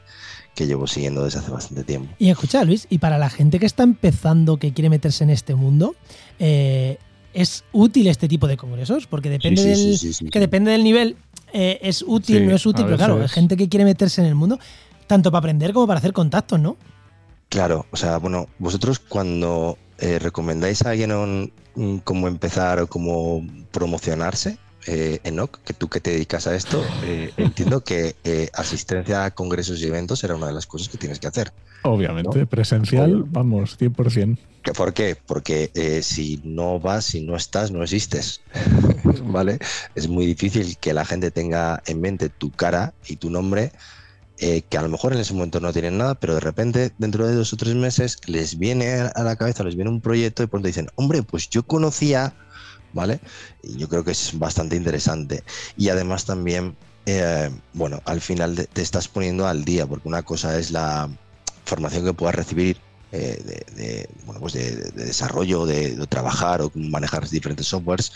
que llevo siguiendo desde hace bastante tiempo. Y escucha, Luis, y para la gente que está empezando, que quiere meterse en este mundo, eh, ¿es útil este tipo de congresos? Porque depende, del, que depende del nivel, eh, es útil, no es útil, pero claro, hay gente que quiere meterse en el mundo, tanto para aprender como para hacer contactos, ¿no? Claro, o sea, bueno, vosotros cuando eh, recomendáis a alguien cómo empezar o cómo promocionarse, eh, Enoch, que tú que te dedicas a esto, eh, (laughs) entiendo que eh, asistencia a congresos y eventos era una de las cosas que tienes que hacer. Obviamente, presencial, vamos, 100%. ¿Por qué? Porque eh, si no vas, si no estás, no existes. (laughs) ¿Vale? Es muy difícil que la gente tenga en mente tu cara y tu nombre, que a lo mejor en ese momento no tienen nada, pero de repente, dentro de dos o tres meses, les viene a la cabeza, les viene un proyecto y pronto dicen, hombre, pues yo conocía ¿vale? Y yo creo que es bastante interesante. Y además también, eh, bueno, al final te estás poniendo al día, porque una cosa es la formación que puedas recibir eh, de, bueno, pues de, desarrollo, de, trabajar o manejar diferentes softwares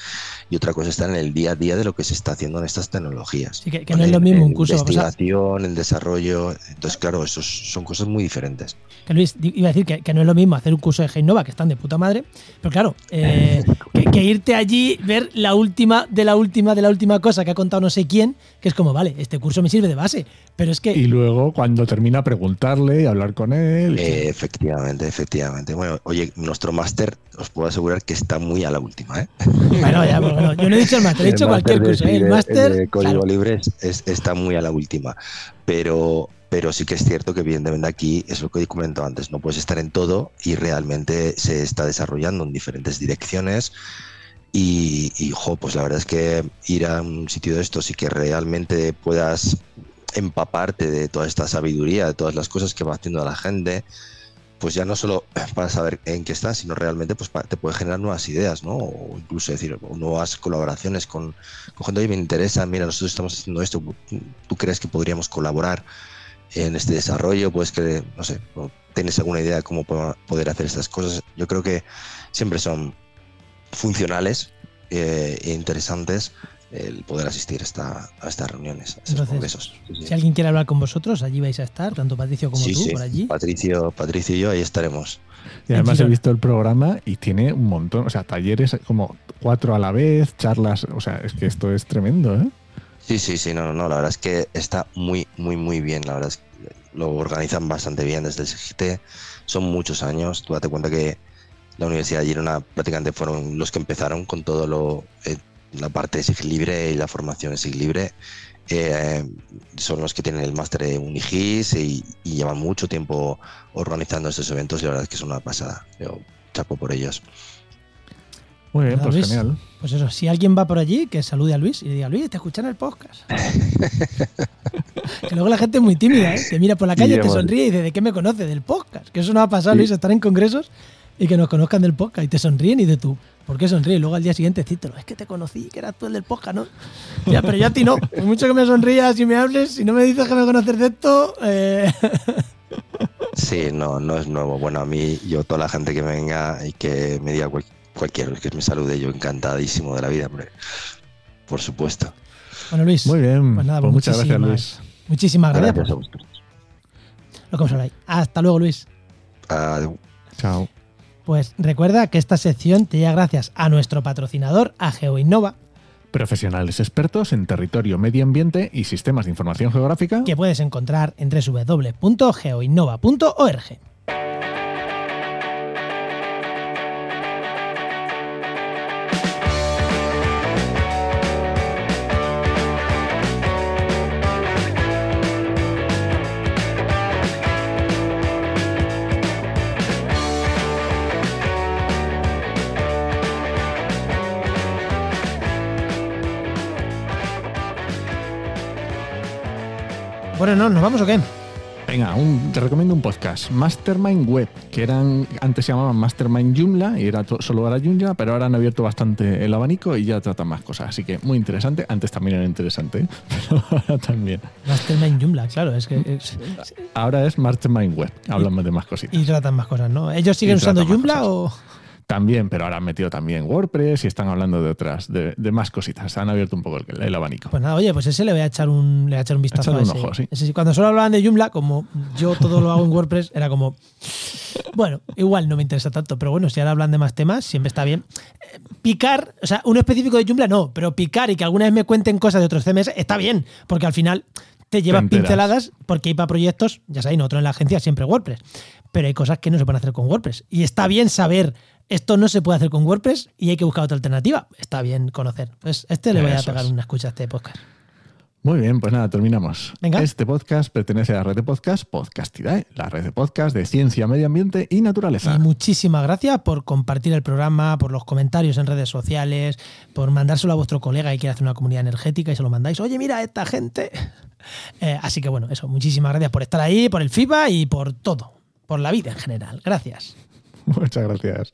y otra cosa está en el día a día de lo que se está haciendo en estas tecnologías. que, no es lo mismo un curso. Investigación, el desarrollo. Entonces, claro, esos son cosas muy diferentes. Que Luis, iba a decir que, no es lo mismo hacer un curso de Genova, que están de puta madre, pero claro, eh, que, irte allí, ver la última de la última de la última cosa que ha contado no sé quién, que es como, vale, este curso me sirve de base, pero es que... Y luego, cuando termina, preguntarle y hablar con él. efectivamente efectivamente, Bueno, oye, nuestro máster os puedo asegurar que está muy a la última, ¿eh? Bueno, ya, bueno, yo no he dicho el máster, he dicho cualquier curso. ¿eh? El máster. de código libre está muy a la última. Pero, pero sí que es cierto que, evidentemente, aquí es lo que he comentado antes: no puedes estar en todo y realmente se está desarrollando en diferentes direcciones. Y, y jo, pues la verdad es que ir a un sitio de estos y que realmente puedas empaparte de toda esta sabiduría, de todas las cosas que va haciendo la gente, pues ya no solo (clears throat) para saber en qué estás, sino realmente pues te puede generar nuevas ideas, ¿no? O incluso decir, nuevas colaboraciones con, con gente, que me interesa, mira, nosotros estamos haciendo esto, ¿tú crees que podríamos colaborar en este desarrollo? Pues que, no sé, tienes alguna idea de cómo poder hacer estas cosas. Yo creo que siempre son funcionales eh, e interesantes el poder asistir a, esta, a estas reuniones, a estos congresos. Si alguien quiere hablar con vosotros, allí vais a estar, tanto Patricio como tú, por allí. Patricio, Patricio y yo ahí estaremos. Y además he visto el programa y tiene un montón, o sea, talleres como cuatro a la vez, charlas, o sea, es que esto es tremendo, ¿eh? Sí, sí, sí, no, no, la verdad es que está muy, muy, muy bien, la verdad es que lo organizan bastante bien desde el CGT, son muchos años, tú date cuenta que la Universidad de Girona prácticamente fueron los que empezaron con todo lo, eh, la parte de SIG libre y la formación de SIG libre. Eh, son los que tienen el máster de Unigis y, llevan mucho tiempo organizando estos eventos y la verdad es que es una pasada. Yo chapo por ellos. Muy bien, pues genial. Pues eso, si alguien va por allí, que salude a Luis y le diga, Luis, te escuchan el podcast. (laughs) que luego la gente es muy tímida, ¿eh? Te mira por la calle, te sonríe y dice, ¿de qué me conoce? Del podcast. Que eso no ha pasado, Luis, estar en congresos y que nos conozcan del podcast y te sonríen y de tú. ¿Por qué sonríe? Y luego al día siguiente cítelo. Es que te conocí, que eras tú el del podcast, ¿no? Ya, pero yo a ti no. Por mucho que me sonrías y me hables, si no me dices que me conoces de esto. Eh... (laughs) Sí, no, no es nuevo. Bueno, a mí, yo, toda la gente que venga y que me diga cualquier que me salude, yo encantadísimo de la vida, hombre. Por supuesto. Bueno, Luis. Muy bien. Pues nada, pues muchas gracias, Luis. Muchísimas gracias. gracias a vosotros. Lo que Hasta luego, Luis. Adiós. Chao. Pues recuerda que esta sección te llega gracias a nuestro patrocinador, a GeoInnova. Profesionales expertos en territorio, medio ambiente y sistemas de información geográfica. Que puedes encontrar en www.geoinnova.org. Bueno, no, ¿nos vamos o qué? Venga, te recomiendo un podcast, Mastermind Web, que eran antes se llamaban Mastermind Joomla y era solo era Joomla, pero ahora han abierto bastante el abanico y ya tratan más cosas. Así que muy interesante. Antes también era interesante, ¿eh? (laughs) pero ahora también. Mastermind Joomla, claro, es que ahora es Mastermind Web. Hablamos de más cositas. Y tratan más cosas, ¿no? ¿Ellos siguen usando Joomla o...? También, pero ahora han metido también WordPress y están hablando de otras, de, más cositas. Han abierto un poco el, abanico. Pues nada, oye, pues ese le voy a echar un, le voy a echar un vistazo a, ese. Cuando solo hablaban de Joomla, como yo todo lo hago en WordPress, era como, bueno, igual no me interesa tanto, pero bueno, si ahora hablan de más temas, siempre está bien. Picar, o sea, uno específico de Joomla no, pero picar y que alguna vez me cuenten cosas de otros CMS está bien, porque al final te llevas pinceladas, porque hay para proyectos, ya sabéis, nosotros en la agencia siempre WordPress, pero hay cosas que no se pueden hacer con WordPress. Y está bien saber esto no se puede hacer con WordPress y hay que buscar otra alternativa. Está bien conocer. Pues este le voy a pegar una escucha a este podcast. Muy bien, pues nada, terminamos. Este podcast pertenece a la red de podcast Podcastidae, la red de podcast de ciencia, medio ambiente y naturaleza. Y muchísimas gracias por compartir el programa, por los comentarios en redes sociales, por mandárselo a vuestro colega y quiere hacer una comunidad energética y se lo mandáis. Oye, mira, esta gente. (laughs) Eh, así que bueno, eso, muchísimas gracias por estar ahí, por el FIBA y por todo, por la vida en general. Gracias. (laughs) Muchas gracias.